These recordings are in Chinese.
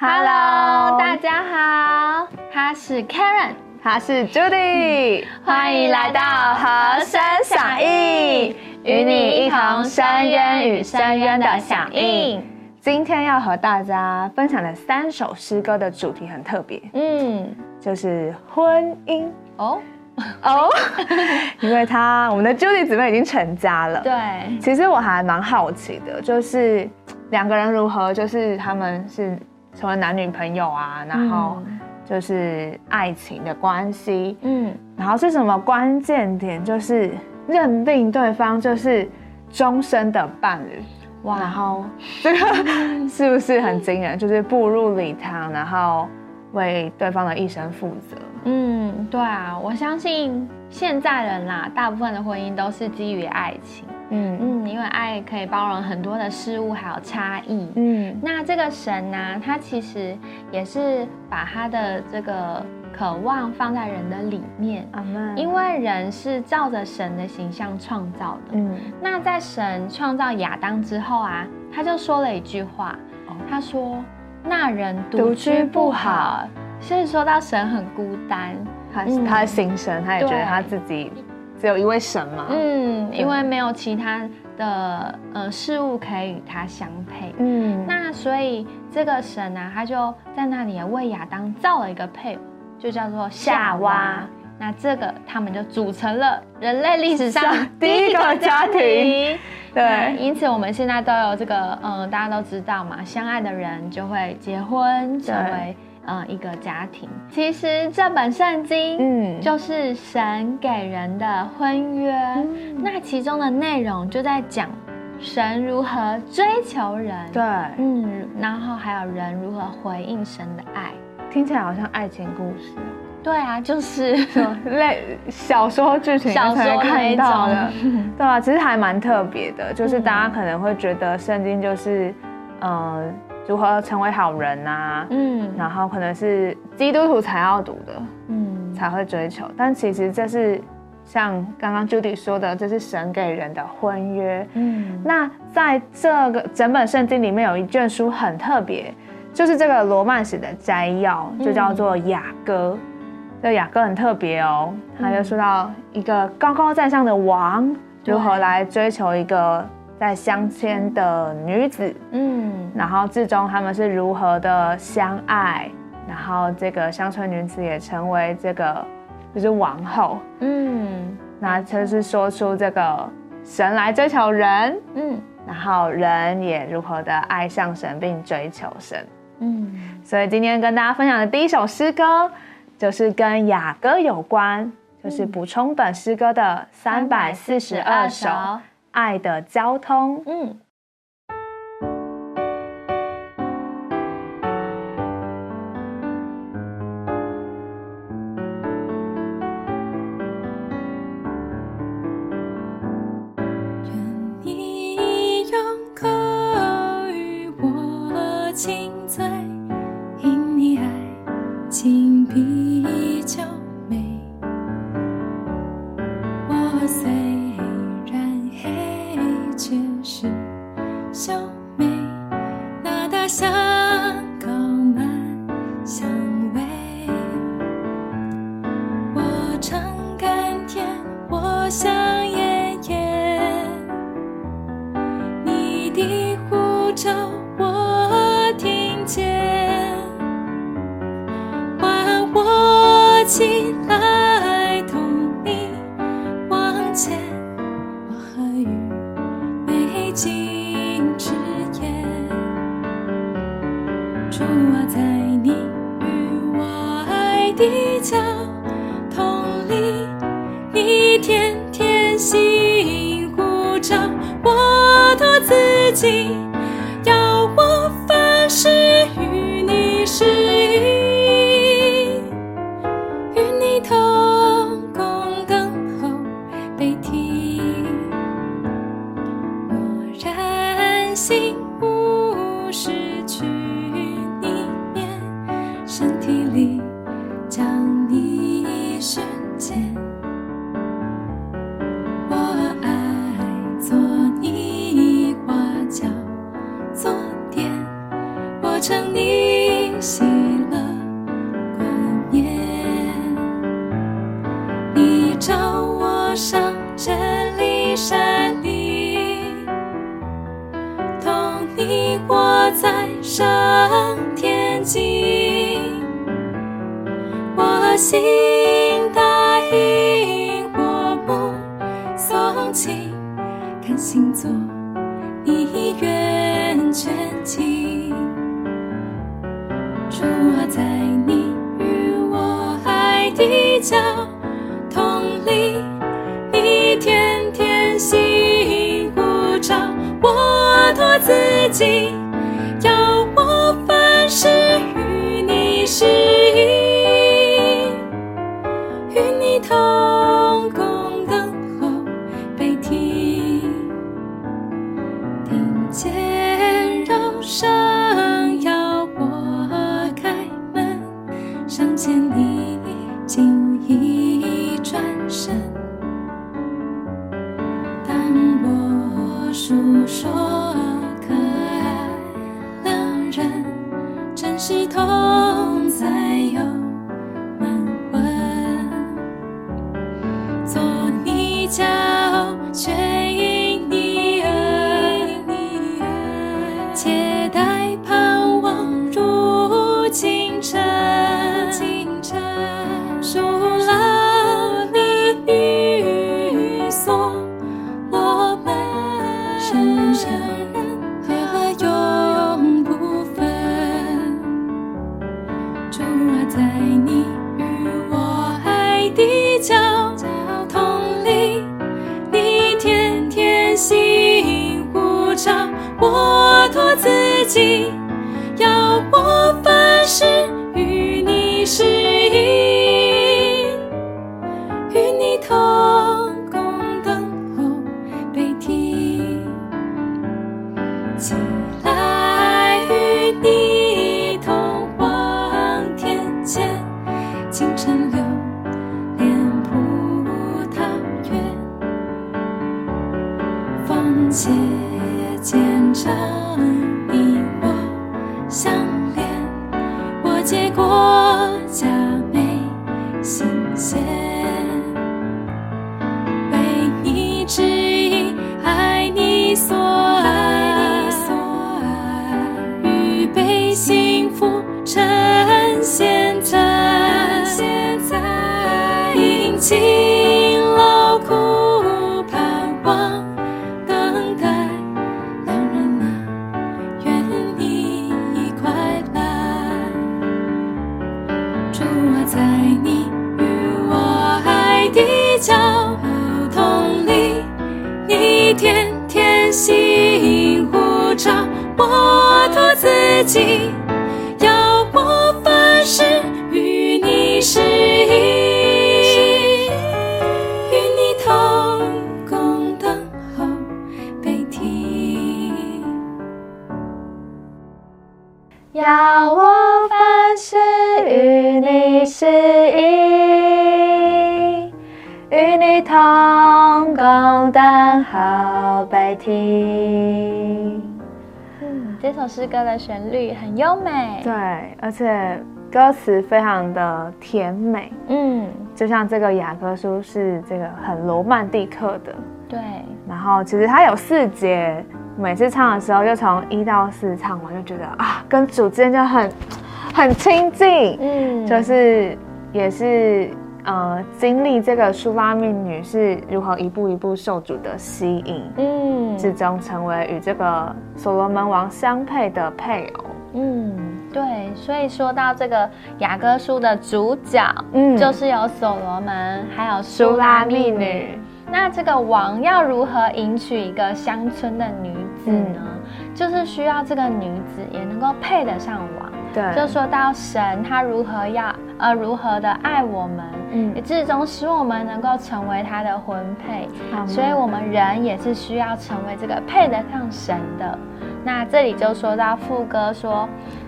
Hello，大家好，他是 Karen，他是 Judy，欢迎来到和声响应，与你一同深渊与深渊的响应。今天要和大家分享的三首诗歌的主题很特别，嗯，就是婚姻。哦。哦，因为他我们的 Judy 姊妹已经成家了，对，其实我还蛮好奇的，就是两个人如何，就是他们是。成为男女朋友啊，然后就是爱情的关系，嗯，然后是什么关键点？就是认定对方就是终身的伴侣，哇！然后这个 是不是很惊人？就是步入礼堂，然后为对方的一生负责。嗯，对啊，我相信现在人啦，大部分的婚姻都是基于爱情。嗯嗯，因为爱可以包容很多的事物，还有差异。嗯，那这个神呢，他其实也是把他的这个渴望放在人的里面。因为人是照着神的形象创造的。嗯，那在神创造亚当之后啊，他就说了一句话，他说：“那人独居不好。”所以说到神很孤单，他他的心神，他也觉得他自己。只有一位神嘛？嗯，因为没有其他的呃事物可以与他相配。嗯，那所以这个神呢，他就在那里为亚当造了一个配偶，就叫做夏娃。那这个他们就组成了人类历史上第一个家庭。对，因此我们现在都有这个，嗯，大家都知道嘛，相爱的人就会结婚，成为。嗯，一个家庭，其实这本圣经，嗯，就是神给人的婚约。那其中的内容就在讲神如何追求人，对，嗯，然后还有人如何回应神的爱，听起来好像爱情故事。对啊，就是 类小说剧情才看到的，对啊，其实还蛮特别的，就是大家可能会觉得圣经就是，嗯。如何成为好人呐？嗯，然后可能是基督徒才要读的，嗯，才会追求。但其实这是像刚刚 Judy 说的，这是神给人的婚约。嗯，那在这个整本圣经里面有一卷书很特别，就是这个罗曼史的摘要，就叫做雅歌。这雅歌很特别哦，他就说到一个高高在上的王如何来追求一个。在相牵的女子，嗯，然后至终他们是如何的相爱，然后这个乡村女子也成为这个就是王后，嗯，那就是说出这个神来追求人，嗯，然后人也如何的爱上神并追求神，嗯，所以今天跟大家分享的第一首诗歌就是跟雅歌有关，就是补充本诗歌的三百四十二首。爱的交通，嗯。起来。身体里。的交通里，你天天辛苦找我托自己，真我托自己，要我托自己，要我凡事与你适应，与你同工等候被提。要我凡事与你适应，与你同工等候被提。嗯，这首诗歌的旋律很优美。对，而且歌词非常的甜美，嗯，就像这个雅歌书是这个很罗曼蒂克的。对，然后其实它有四节，每次唱的时候就从一到四唱完，就觉得啊，跟主之间就很很亲近，嗯，就是也是呃经历这个苏拉密女是如何一步一步受主的吸引，嗯，最终成为与这个所罗门王相配的配偶。嗯，对，所以说到这个雅歌书的主角，嗯就是有所罗门，还有苏拉密女。那这个王要如何迎娶一个乡村的女子呢？就是需要这个女子也能够配得上王。对，就说到神他如何要呃如何的爱我们，嗯也至终使我们能够成为他的婚配。好所以我们人也是需要成为这个配得上神的。那这里就说到副歌说。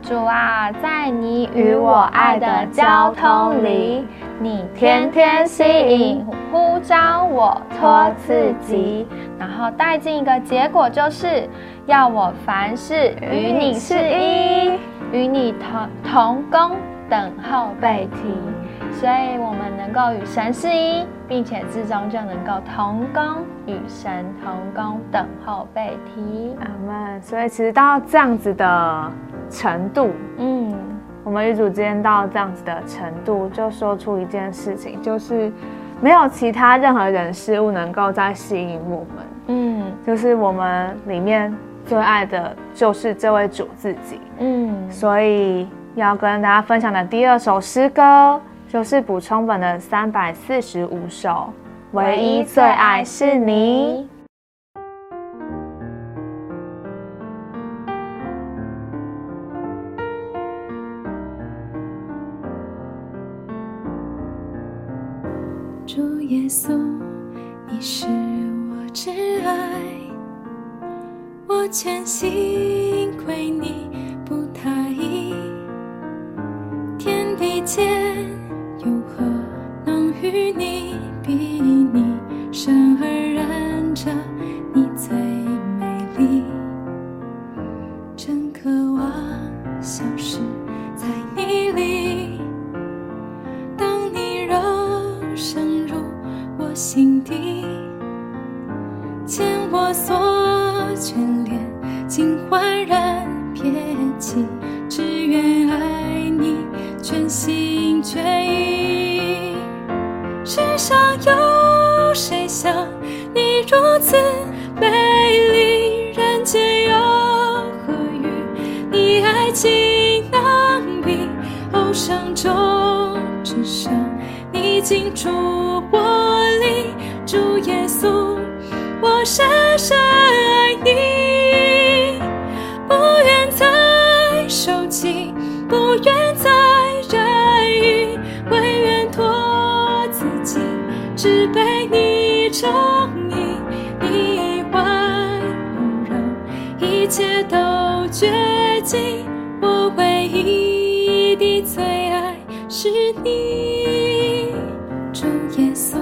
主啊，在你与我爱的交通里，你天天吸引、呼召我托自己，然后带进一个结果，就是要我凡事与你是一，与你同同工等候被提。所以我们能够与神是一，并且至终就能够同工与神同工等候被提。阿门。所以其实到这样子的程度，嗯，我们与主之间到这样子的程度，就说出一件事情，就是没有其他任何人事物能够再吸引我们。嗯，就是我们里面最爱的就是这位主自己。嗯，所以要跟大家分享的第二首诗歌。就是补充本的三百四十五首，唯一最爱是你。主耶稣，你是我挚爱，我全心真渴望你宠溺，你外温柔，一切都绝迹。我唯一的最爱是你，主耶稣，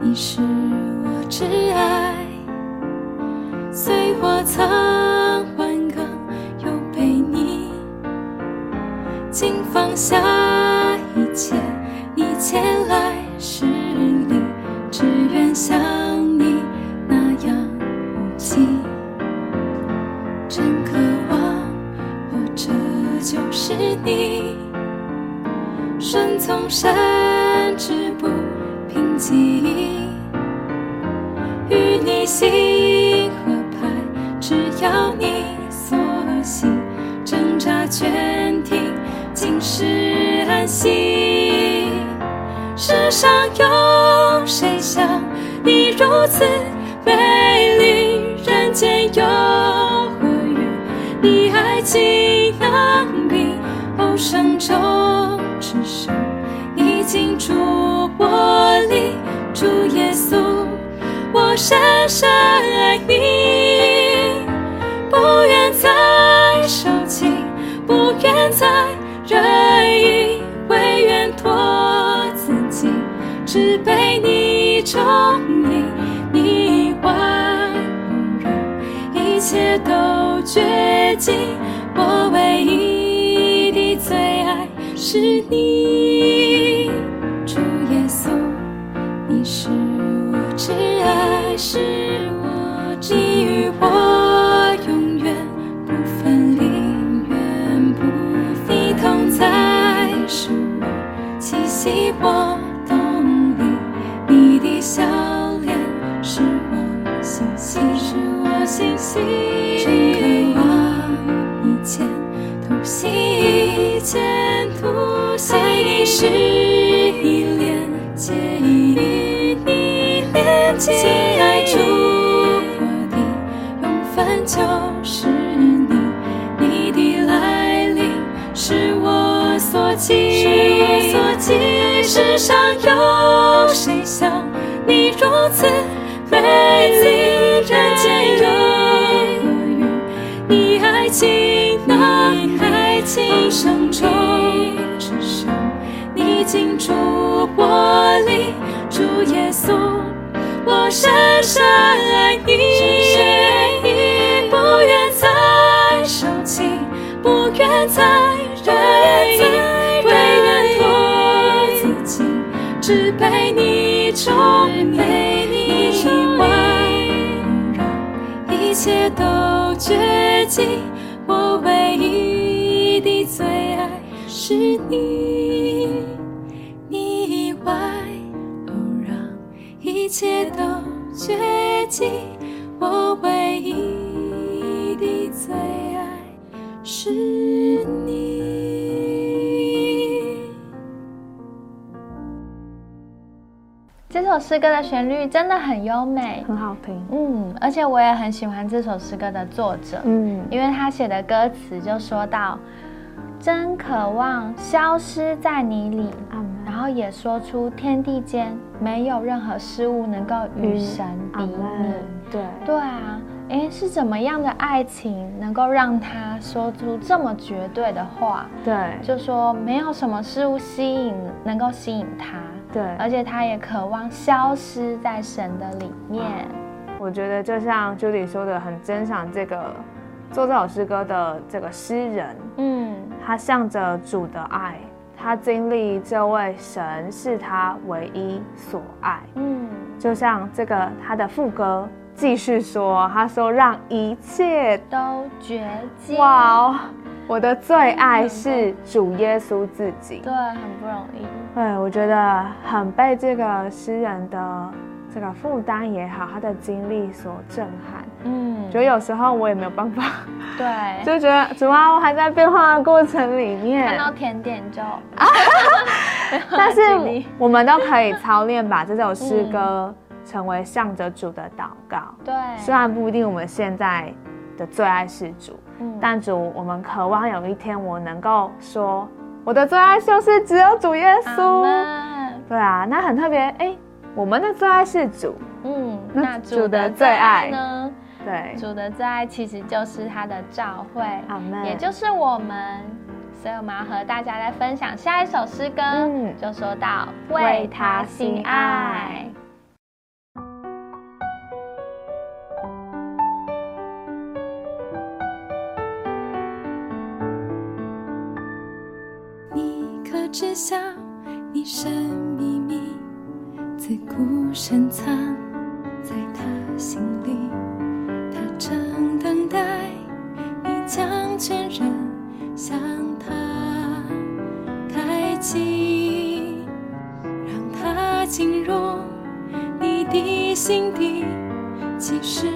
你是我挚爱。随我曾万更，又被你，竟放下甚至不平静，与你心合拍，只要你所行，挣扎全停，尽是安息。世上有谁像你如此美丽？人间有何与你爱情能比？哦，生中只剩我里，主耶稣，我深深爱你，不愿再受尽，不愿再任意，唯愿托自己。只被你宠溺，你温柔，一切都绝迹。我唯一的最爱是你，栖息我。笑脸是我心息，是我心息。真渴望一见图心，一见图心。爱你是依恋，结与你连接。爱住我的永分就是你，你的来临是我所寄，是我所寄。世上有谁像？你如此美丽，人间又何与你爱情能爱情生中，只剩你进驻我里，主耶稣，我深深爱你，中没你以外，让一切都绝迹。我唯一的最爱是你，你以外，哦，让一切都绝迹。我唯一的最爱是你。首诗歌的旋律真的很优美，很好听。嗯，而且我也很喜欢这首诗歌的作者，嗯，因为他写的歌词就说到，真渴望消失在你里，然后也说出天地间没有任何事物能够与神比拟。对，对啊，哎，是怎么样的爱情能够让他说出这么绝对的话？对，就说没有什么事物吸引能够吸引他。对，而且他也渴望消失在神的里面。我觉得就像 Judy 说的，很珍赏这个做这首诗歌的这个诗人。嗯，他向着主的爱，他经历这位神是他唯一所爱。嗯，就像这个他的副歌继续说，他说让一切都绝迹。哇哦我的最爱是主耶稣自己，对，很不容易。对，我觉得很被这个诗人的这个负担也好，他的经历所震撼。嗯，觉得有时候我也没有办法。对，就觉得主要我还在变化的过程里面，看到甜点就。啊 但是我们都可以操练，把这首诗歌成为向着主的祷告。对，虽然不一定我们现在的最爱是主。但主，我们渴望有一天我能够说，我的最爱就是只有主耶稣。对啊，那很特别。哎，我们的最爱是主。嗯，那主的最爱呢？对，主的最爱其实就是他的召会，也就是我们。所以我们要和大家来分享下一首诗歌，就说到为他心爱。知晓你神秘密，自古深藏在他心里。他正等待你将全人向他开启，让他进入你的心底，其实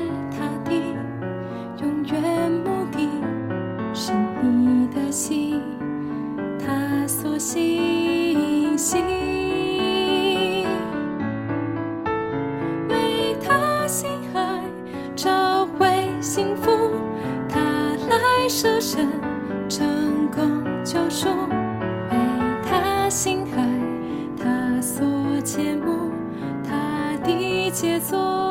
写作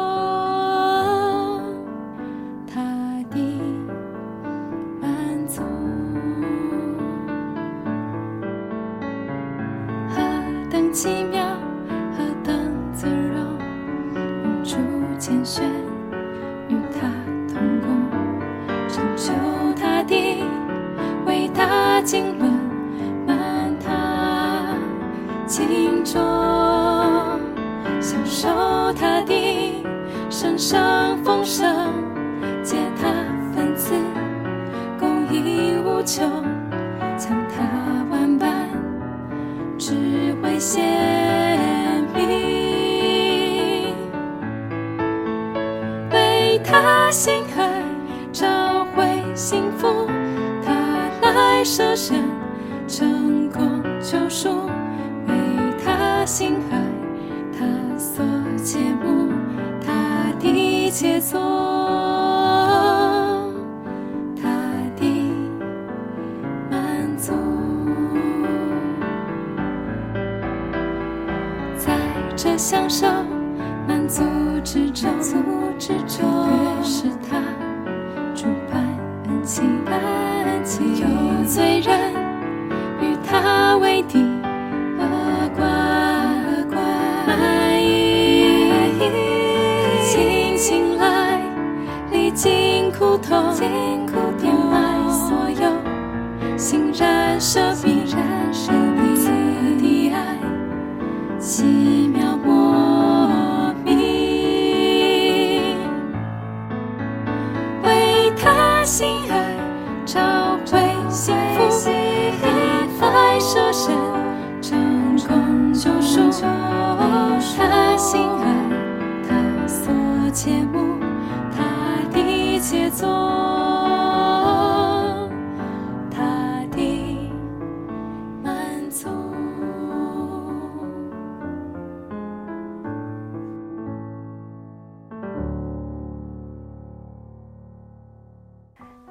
他心海找回幸福。他来设身成功救赎为他心海他所切慕他的杰作苦痛，填满所有，欣然舍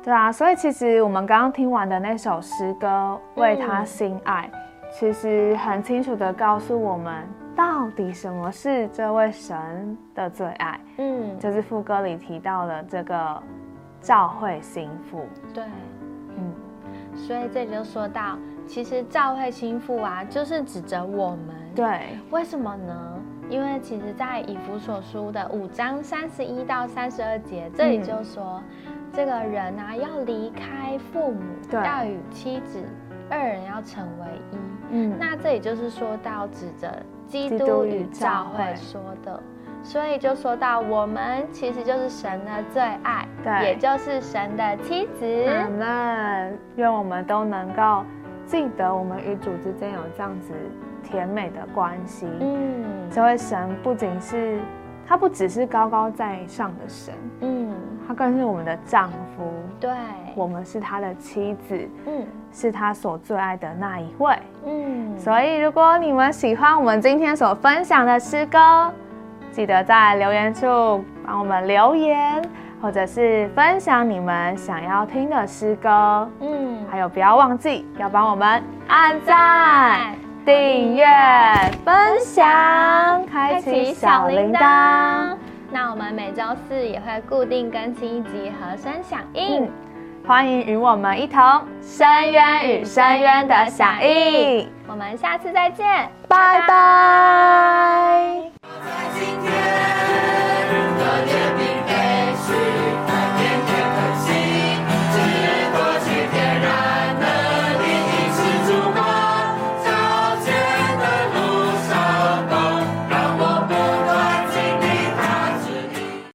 对啊，所以其实我们刚刚听完的那首诗歌《为他心爱》，其实很清楚的告诉我们，到底什么是这位神的最爱。嗯，就是副歌里提到了这个教会心腹。对，嗯，所以这就说到，其实教会心腹啊，就是指着我们。对，为什么呢？因为其实，在以弗所书的五章三十一到三十二节，这里就说。这个人啊，要离开父母，要与妻子二人要成为一。嗯，那这也就是说到指着基督与教会说的，所以就说到我们其实就是神的最爱，对，也就是神的妻子。那愿我们都能够记得，我们与主之间有这样子甜美的关系。嗯，这位神不仅是他，不只是高高在上的神。嗯。他更是我们的丈夫，对，我们是他的妻子，嗯，是他所最爱的那一位，嗯。所以，如果你们喜欢我们今天所分享的诗歌，记得在留言处帮我们留言，或者是分享你们想要听的诗歌，嗯。还有，不要忘记要帮我们按赞、订阅、分享、开启小铃铛。那我们每周四也会固定更新一集和声响应，欢迎与我们一同深渊与深渊的响应。我们下次再见，拜拜。